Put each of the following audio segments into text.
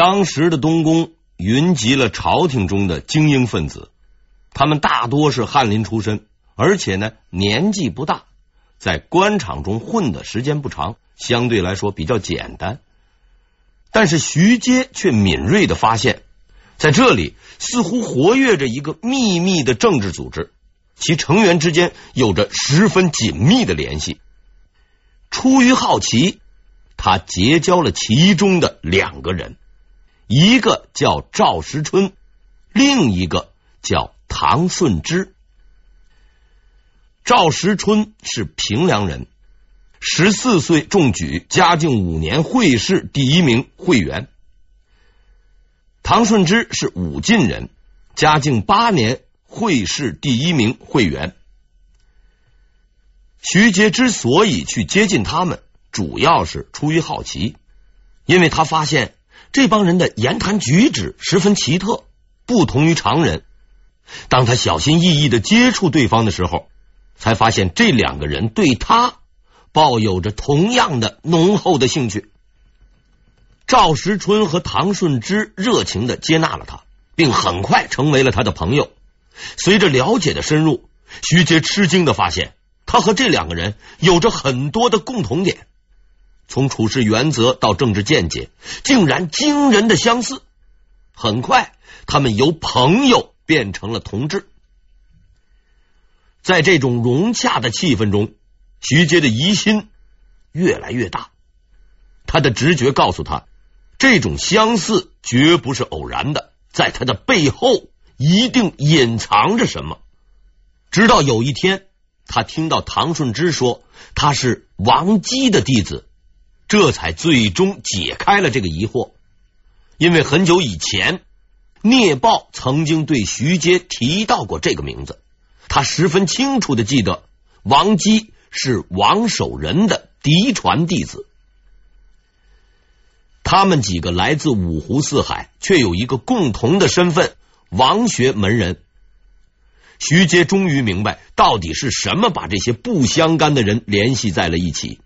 当时的东宫云集了朝廷中的精英分子，他们大多是翰林出身，而且呢年纪不大，在官场中混的时间不长，相对来说比较简单。但是徐阶却敏锐的发现，在这里似乎活跃着一个秘密的政治组织，其成员之间有着十分紧密的联系。出于好奇，他结交了其中的两个人，一个叫赵时春，另一个叫唐顺之。赵时春是平凉人。十四岁中举，嘉靖五年会试第一名会员。唐顺之是武进人，嘉靖八年会试第一名会员。徐阶之所以去接近他们，主要是出于好奇，因为他发现这帮人的言谈举止十分奇特，不同于常人。当他小心翼翼的接触对方的时候，才发现这两个人对他。抱有着同样的浓厚的兴趣，赵时春和唐顺之热情的接纳了他，并很快成为了他的朋友。随着了解的深入，徐杰吃惊的发现，他和这两个人有着很多的共同点，从处事原则到政治见解，竟然惊人的相似。很快，他们由朋友变成了同志。在这种融洽的气氛中。徐阶的疑心越来越大，他的直觉告诉他，这种相似绝不是偶然的，在他的背后一定隐藏着什么。直到有一天，他听到唐顺之说他是王姬的弟子，这才最终解开了这个疑惑。因为很久以前，聂豹曾经对徐阶提到过这个名字，他十分清楚的记得王姬。是王守仁的嫡传弟子，他们几个来自五湖四海，却有一个共同的身份——王学门人。徐阶终于明白，到底是什么把这些不相干的人联系在了一起。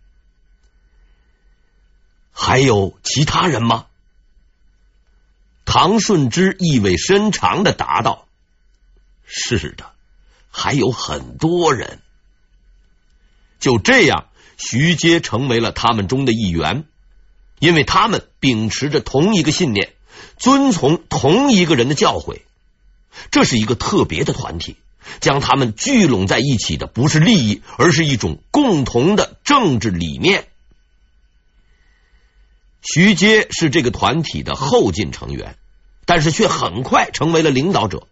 还有其他人吗？唐顺之意味深长的答道：“是的，还有很多人。”就这样，徐阶成为了他们中的一员，因为他们秉持着同一个信念，遵从同一个人的教诲。这是一个特别的团体，将他们聚拢在一起的不是利益，而是一种共同的政治理念。徐阶是这个团体的后进成员，但是却很快成为了领导者，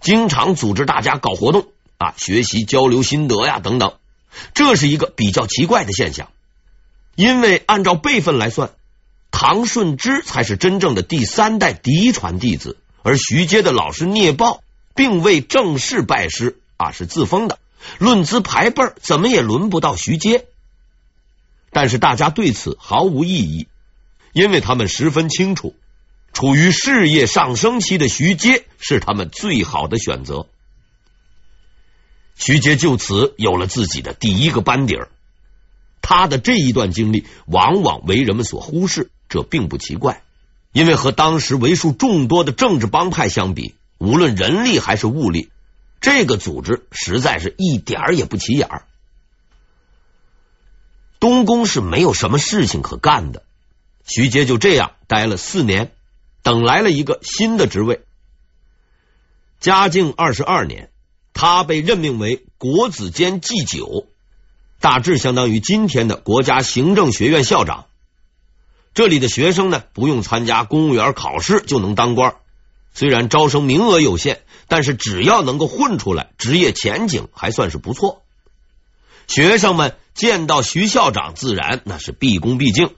经常组织大家搞活动啊，学习交流心得呀等等。这是一个比较奇怪的现象，因为按照辈分来算，唐顺之才是真正的第三代嫡传弟子，而徐阶的老师聂豹并未正式拜师啊，是自封的。论资排辈，怎么也轮不到徐阶。但是大家对此毫无异议，因为他们十分清楚，处于事业上升期的徐阶是他们最好的选择。徐阶就此有了自己的第一个班底儿，他的这一段经历往往为人们所忽视，这并不奇怪，因为和当时为数众多的政治帮派相比，无论人力还是物力，这个组织实在是一点儿也不起眼儿。东宫是没有什么事情可干的，徐阶就这样待了四年，等来了一个新的职位。嘉靖二十二年。他被任命为国子监祭酒，大致相当于今天的国家行政学院校长。这里的学生呢，不用参加公务员考试就能当官。虽然招生名额有限，但是只要能够混出来，职业前景还算是不错。学生们见到徐校长，自然那是毕恭毕敬。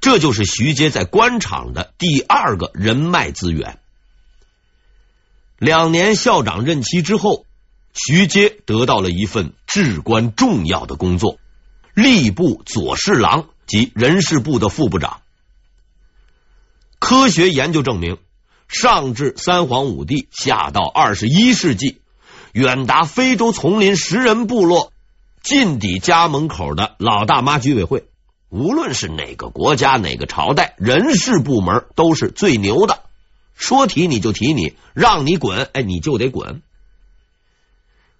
这就是徐阶在官场的第二个人脉资源。两年校长任期之后。徐阶得到了一份至关重要的工作，吏部左侍郎及人事部的副部长。科学研究证明，上至三皇五帝，下到二十一世纪，远达非洲丛林食人部落，近抵家门口的老大妈居委会，无论是哪个国家、哪个朝代，人事部门都是最牛的，说提你就提你，让你滚，哎，你就得滚。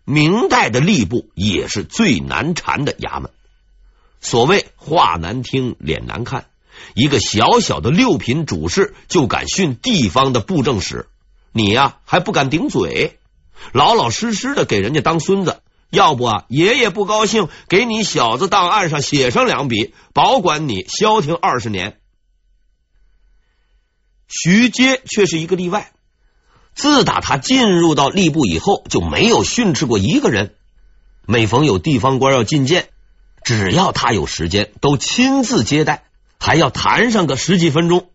明代的吏部也是最难缠的衙门，所谓话难听，脸难看，一个小小的六品主事就敢训地方的布政使，你呀还不敢顶嘴，老老实实的给人家当孙子，要不啊爷爷不高兴，给你小子档案上写上两笔，保管你消停二十年。徐阶却是一个例外。自打他进入到吏部以后，就没有训斥过一个人。每逢有地方官要觐见，只要他有时间，都亲自接待，还要谈上个十几分钟，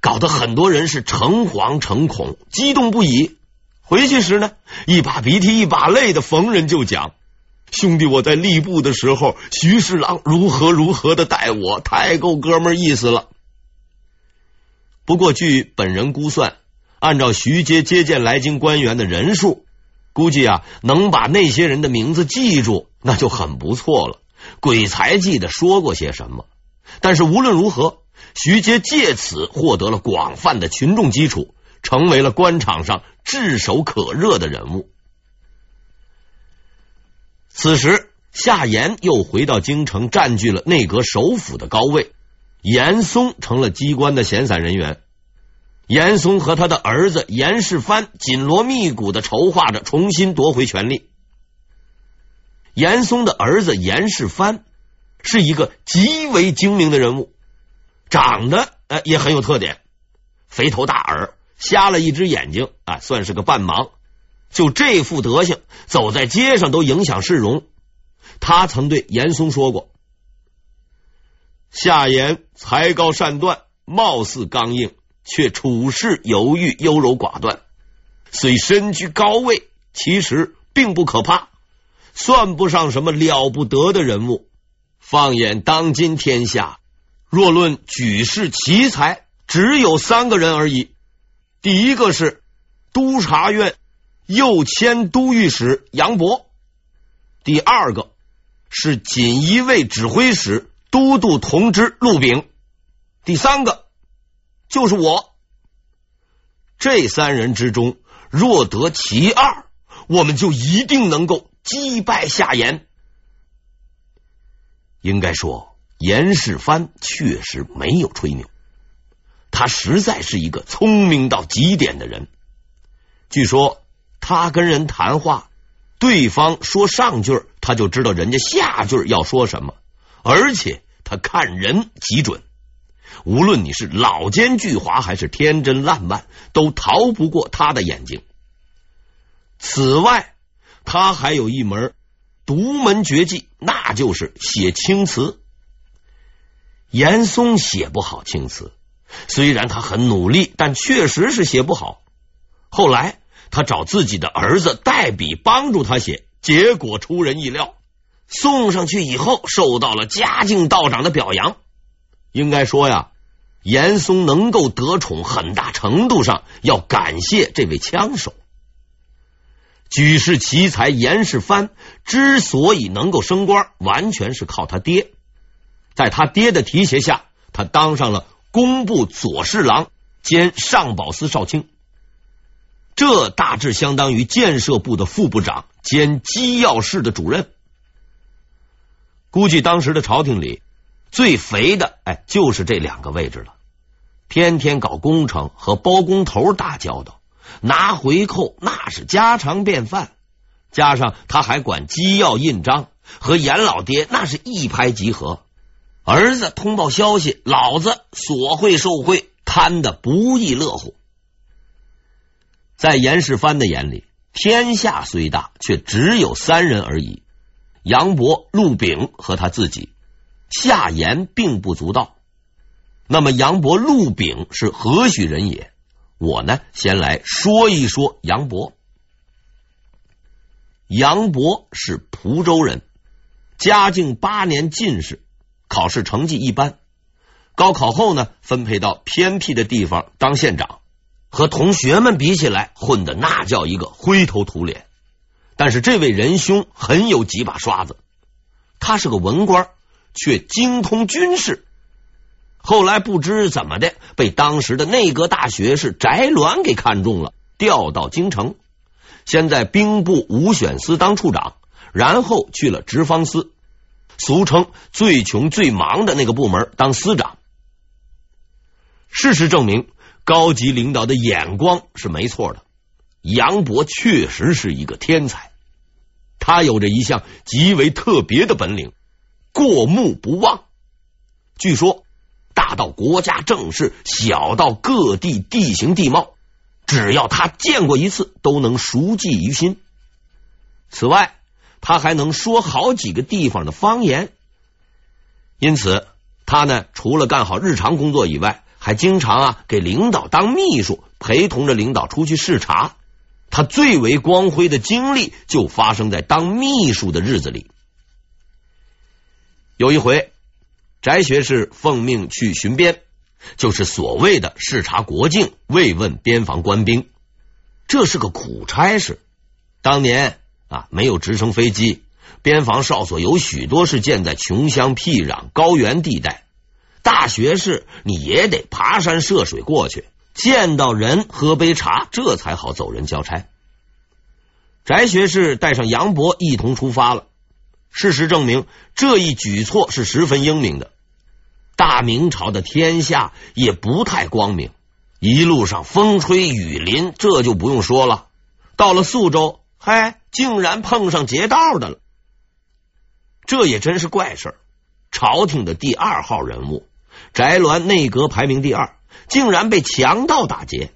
搞得很多人是诚惶诚恐，激动不已。回去时呢，一把鼻涕一把泪的逢人就讲：“兄弟，我在吏部的时候，徐侍郎如何如何的待我，太够哥们意思了。”不过据本人估算。按照徐阶接见来京官员的人数，估计啊能把那些人的名字记住，那就很不错了。鬼才记得说过些什么，但是无论如何，徐阶借此获得了广泛的群众基础，成为了官场上炙手可热的人物。此时，夏言又回到京城，占据了内阁首辅的高位，严嵩成了机关的闲散人员。严嵩和他的儿子严世蕃紧锣密鼓的筹划着重新夺回权力。严嵩的儿子严世蕃是一个极为精明的人物，长得呃也很有特点，肥头大耳，瞎了一只眼睛啊，算是个半盲。就这副德行，走在街上都影响市容。他曾对严嵩说过：“夏言才高善断，貌似刚硬。”却处事犹豫、优柔寡断，虽身居高位，其实并不可怕，算不上什么了不得的人物。放眼当今天下，若论举世奇才，只有三个人而已。第一个是督察院右佥都御史杨博，第二个是锦衣卫指挥使都督同知陆炳，第三个。就是我，这三人之中，若得其二，我们就一定能够击败夏言。应该说，严世蕃确实没有吹牛，他实在是一个聪明到极点的人。据说他跟人谈话，对方说上句，他就知道人家下句要说什么，而且他看人极准。无论你是老奸巨猾还是天真烂漫，都逃不过他的眼睛。此外，他还有一门独门绝技，那就是写青词。严嵩写不好青词，虽然他很努力，但确实是写不好。后来他找自己的儿子代笔帮助他写，结果出人意料，送上去以后受到了嘉靖道长的表扬。应该说呀，严嵩能够得宠，很大程度上要感谢这位枪手。举世奇才严世蕃之所以能够升官，完全是靠他爹。在他爹的提携下，他当上了工部左侍郎兼上宝司少卿，这大致相当于建设部的副部长兼机要室的主任。估计当时的朝廷里。最肥的哎，就是这两个位置了。天天搞工程和包工头打交道，拿回扣那是家常便饭。加上他还管机要印章，和严老爹那是一拍即合。儿子通报消息，老子索贿受贿，贪得不亦乐乎。在严世蕃的眼里，天下虽大，却只有三人而已：杨博、陆炳和他自己。夏言并不足道，那么杨博、陆炳是何许人也？我呢，先来说一说杨博。杨博是蒲州人，嘉靖八年进士，考试成绩一般。高考后呢，分配到偏僻的地方当县长，和同学们比起来，混的那叫一个灰头土脸。但是这位仁兄很有几把刷子，他是个文官。却精通军事。后来不知怎么的，被当时的内阁大学士翟鸾给看中了，调到京城，先在兵部武选司当处长，然后去了直方司，俗称最穷最忙的那个部门当司长。事实证明，高级领导的眼光是没错的。杨博确实是一个天才，他有着一项极为特别的本领——过目不忘。据说。大到国家政事，小到各地地形地貌，只要他见过一次，都能熟记于心。此外，他还能说好几个地方的方言，因此他呢，除了干好日常工作以外，还经常啊给领导当秘书，陪同着领导出去视察。他最为光辉的经历就发生在当秘书的日子里。有一回。翟学士奉命去巡边，就是所谓的视察国境、慰问边防官兵，这是个苦差事。当年啊，没有直升飞机，边防哨所有许多是建在穷乡僻壤、高原地带。大学士你也得爬山涉水过去，见到人喝杯茶，这才好走人交差。翟学士带上杨博一同出发了。事实证明，这一举措是十分英明的。大明朝的天下也不太光明，一路上风吹雨淋，这就不用说了。到了宿州，嗨，竟然碰上劫道的了，这也真是怪事儿。朝廷的第二号人物，翟鸾内阁排名第二，竟然被强盗打劫。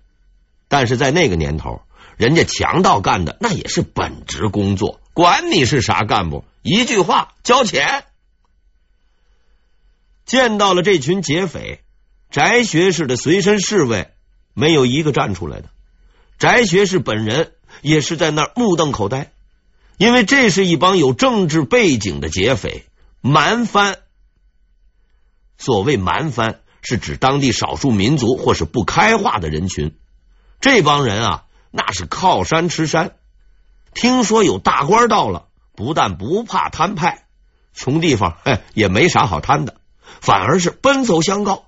但是在那个年头，人家强盗干的那也是本职工作，管你是啥干部，一句话，交钱。见到了这群劫匪，翟学士的随身侍卫没有一个站出来的。翟学士本人也是在那儿目瞪口呆，因为这是一帮有政治背景的劫匪蛮番。所谓蛮番，是指当地少数民族或是不开化的人群。这帮人啊，那是靠山吃山。听说有大官到了，不但不怕摊派，穷地方嘿也没啥好贪的。反而是奔走相告，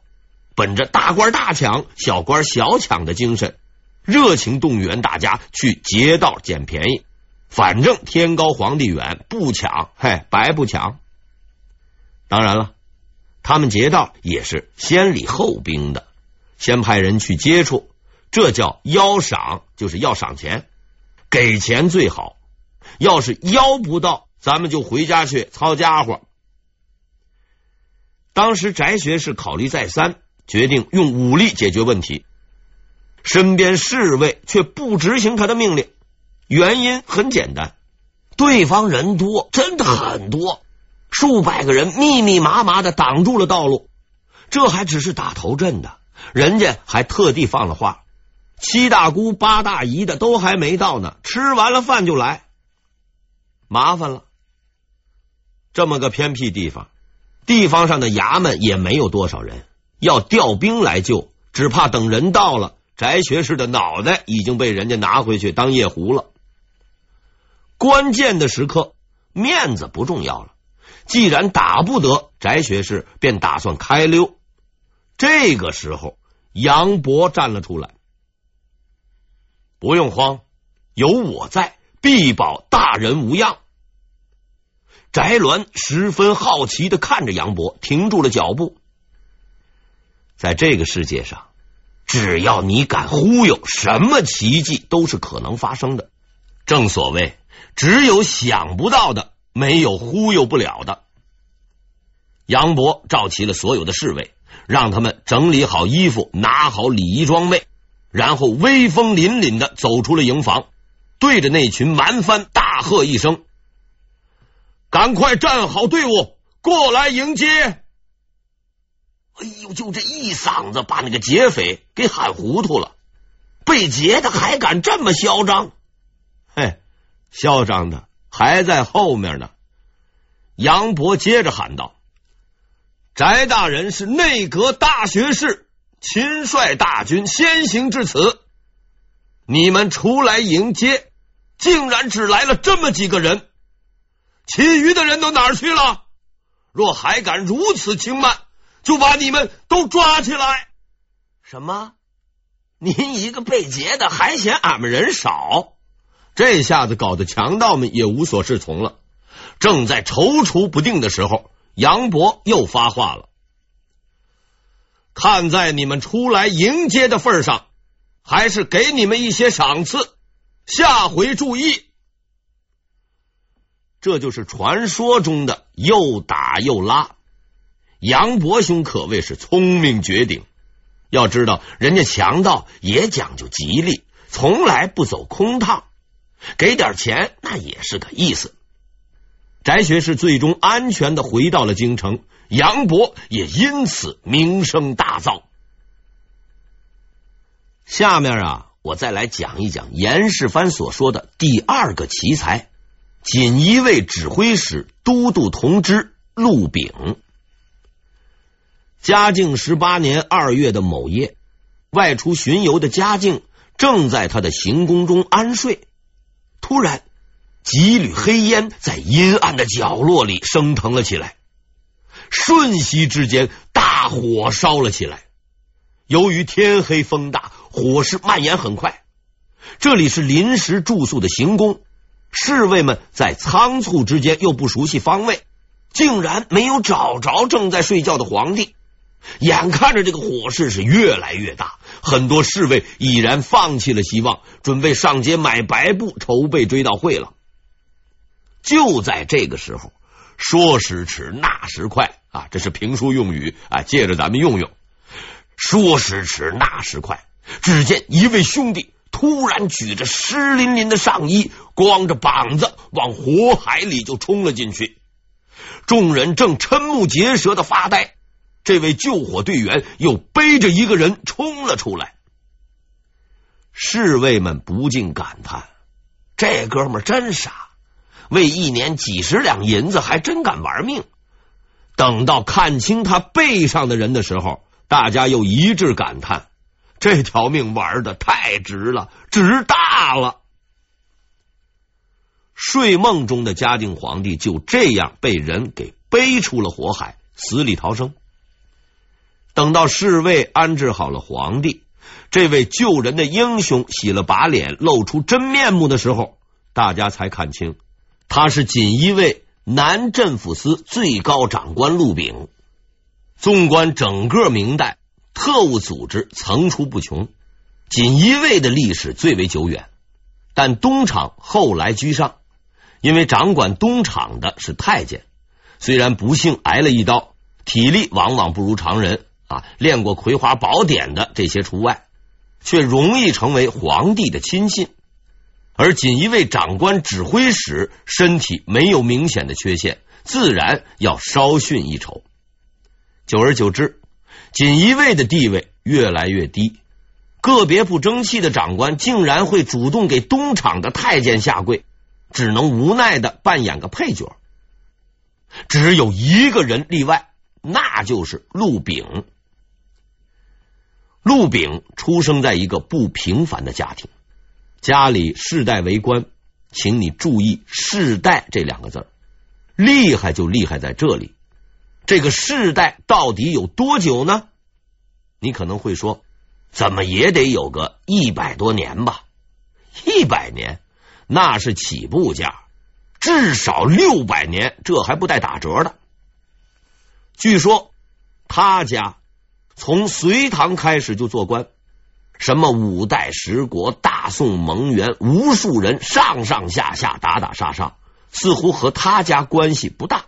本着大官大抢、小官小抢的精神，热情动员大家去劫道捡便宜。反正天高皇帝远，不抢，嘿，白不抢。当然了，他们劫道也是先礼后兵的，先派人去接触，这叫邀赏，就是要赏钱，给钱最好。要是邀不到，咱们就回家去操家伙。当时翟学士考虑再三，决定用武力解决问题。身边侍卫却不执行他的命令，原因很简单：对方人多，真的很多，数百个人密密麻麻的挡住了道路。这还只是打头阵的，人家还特地放了话：七大姑八大姨的都还没到呢，吃完了饭就来，麻烦了。这么个偏僻地方。地方上的衙门也没有多少人，要调兵来救，只怕等人到了，翟学士的脑袋已经被人家拿回去当夜壶了。关键的时刻，面子不重要了。既然打不得，翟学士便打算开溜。这个时候，杨博站了出来：“不用慌，有我在，必保大人无恙。”翟鸾十分好奇的看着杨博，停住了脚步。在这个世界上，只要你敢忽悠，什么奇迹都是可能发生的。正所谓，只有想不到的，没有忽悠不了的。杨博召集了所有的侍卫，让他们整理好衣服，拿好礼仪装备，然后威风凛凛的走出了营房，对着那群蛮番大喝一声。赶快站好队伍，过来迎接！哎呦，就这一嗓子，把那个劫匪给喊糊涂了。被劫的还敢这么嚣张？嘿，嚣张的还在后面呢。杨博接着喊道：“翟大人是内阁大学士，亲率大军先行至此，你们出来迎接，竟然只来了这么几个人。”其余的人都哪儿去了？若还敢如此轻慢，就把你们都抓起来。什么？您一个被劫的，还嫌俺们人少？这下子搞得强盗们也无所适从了。正在踌躇不定的时候，杨博又发话了：“看在你们出来迎接的份上，还是给你们一些赏赐，下回注意。”这就是传说中的又打又拉。杨博兄可谓是聪明绝顶。要知道，人家强盗也讲究吉利，从来不走空趟，给点钱那也是个意思。翟学士最终安全的回到了京城，杨博也因此名声大噪。下面啊，我再来讲一讲严世蕃所说的第二个奇才。锦衣卫指挥使、都督同知陆炳，嘉靖十八年二月的某夜，外出巡游的嘉靖正在他的行宫中安睡，突然几缕黑烟在阴暗的角落里升腾了起来，瞬息之间大火烧了起来。由于天黑风大，火势蔓延很快。这里是临时住宿的行宫。侍卫们在仓促之间又不熟悉方位，竟然没有找着正在睡觉的皇帝。眼看着这个火势是越来越大，很多侍卫已然放弃了希望，准备上街买白布，筹备追悼会了。就在这个时候，说时迟，那时快啊！这是评书用语啊，借着咱们用用。说时迟，那时快，只见一位兄弟。突然举着湿淋淋的上衣，光着膀子往火海里就冲了进去。众人正瞠目结舌的发呆，这位救火队员又背着一个人冲了出来。侍卫们不禁感叹：这哥们真傻，为一年几十两银子还真敢玩命。等到看清他背上的人的时候，大家又一致感叹。这条命玩的太值了，值大了！睡梦中的嘉靖皇帝就这样被人给背出了火海，死里逃生。等到侍卫安置好了皇帝，这位救人的英雄洗了把脸，露出真面目的时候，大家才看清他是锦衣卫南镇抚司最高长官陆炳。纵观整个明代。特务组织层出不穷，锦衣卫的历史最为久远，但东厂后来居上，因为掌管东厂的是太监，虽然不幸挨了一刀，体力往往不如常人啊，练过《葵花宝典》的这些除外，却容易成为皇帝的亲信。而锦衣卫长官指挥使身体没有明显的缺陷，自然要稍逊一筹。久而久之。锦衣卫的地位越来越低，个别不争气的长官竟然会主动给东厂的太监下跪，只能无奈的扮演个配角。只有一个人例外，那就是陆炳。陆炳出生在一个不平凡的家庭，家里世代为官，请你注意“世代”这两个字，厉害就厉害在这里。这个世代到底有多久呢？你可能会说，怎么也得有个一百多年吧？一百年那是起步价，至少六百年，这还不带打折的。据说他家从隋唐开始就做官，什么五代十国、大宋蒙元，无数人上上下下打打杀杀，似乎和他家关系不大。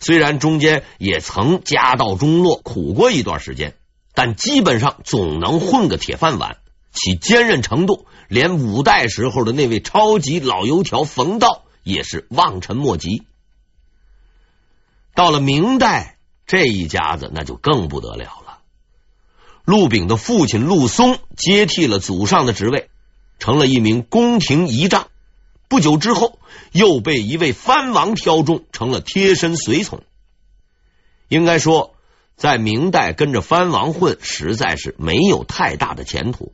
虽然中间也曾家道中落，苦过一段时间，但基本上总能混个铁饭碗。其坚韧程度，连五代时候的那位超级老油条冯道也是望尘莫及。到了明代，这一家子那就更不得了。陆炳的父亲陆松接替了祖上的职位，成了一名宫廷仪仗。不久之后，又被一位藩王挑中，成了贴身随从。应该说，在明代跟着藩王混，实在是没有太大的前途。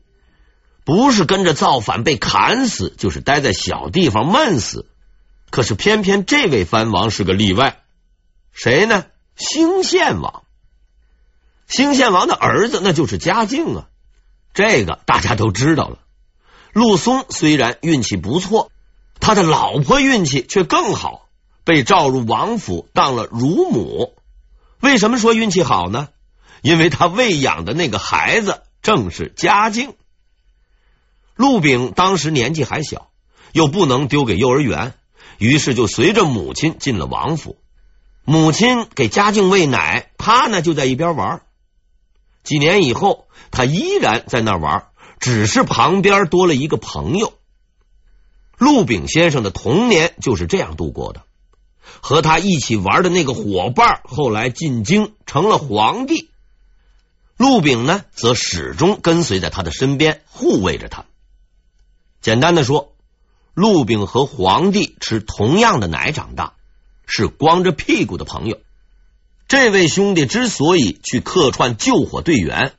不是跟着造反被砍死，就是待在小地方闷死。可是偏偏这位藩王是个例外。谁呢？兴献王。兴献王的儿子那就是嘉靖啊，这个大家都知道了。陆松虽然运气不错，他的老婆运气却更好，被召入王府当了乳母。为什么说运气好呢？因为他喂养的那个孩子正是嘉靖。陆炳当时年纪还小，又不能丢给幼儿园，于是就随着母亲进了王府。母亲给嘉靖喂奶，他呢就在一边玩。几年以后，他依然在那玩，只是旁边多了一个朋友。陆炳先生的童年就是这样度过的。和他一起玩的那个伙伴，后来进京成了皇帝。陆炳呢，则始终跟随在他的身边，护卫着他。简单的说，陆炳和皇帝吃同样的奶长大，是光着屁股的朋友。这位兄弟之所以去客串救火队员，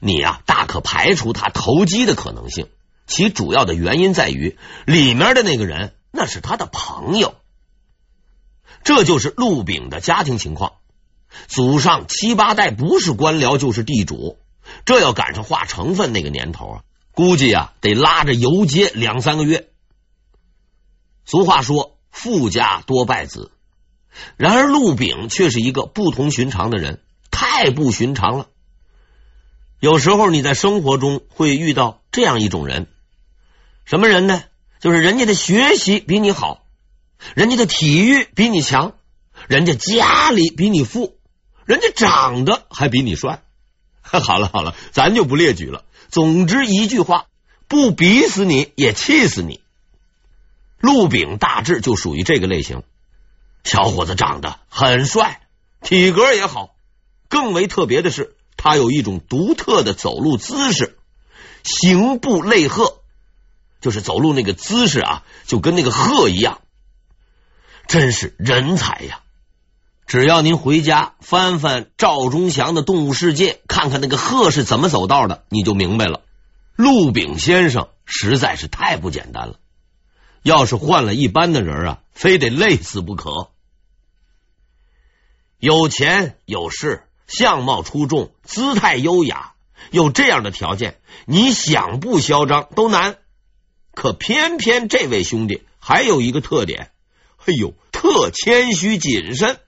你呀、大可排除他投机的可能性。其主要的原因在于，里面的那个人那是他的朋友。这就是陆炳的家庭情况，祖上七八代不是官僚就是地主，这要赶上划成分那个年头啊，估计啊得拉着游街两三个月。俗话说，富家多败子。然而，陆炳却是一个不同寻常的人，太不寻常了。有时候你在生活中会遇到这样一种人，什么人呢？就是人家的学习比你好，人家的体育比你强，人家家里比你富，人家长得还比你帅。好了好了，咱就不列举了。总之一句话，不比死你也气死你。陆炳大致就属于这个类型。小伙子长得很帅，体格也好。更为特别的是，他有一种独特的走路姿势，行步类鹤，就是走路那个姿势啊，就跟那个鹤一样，真是人才呀！只要您回家翻翻赵忠祥的《动物世界》，看看那个鹤是怎么走道的，你就明白了。陆炳先生实在是太不简单了，要是换了一般的人啊，非得累死不可。有钱有势，相貌出众，姿态优雅，有这样的条件，你想不嚣张都难。可偏偏这位兄弟还有一个特点，哎呦，特谦虚谨慎。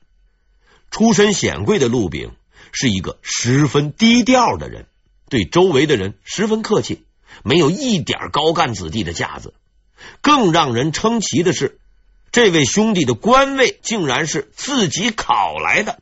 出身显贵的陆炳是一个十分低调的人，对周围的人十分客气，没有一点高干子弟的架子。更让人称奇的是。这位兄弟的官位竟然是自己考来的。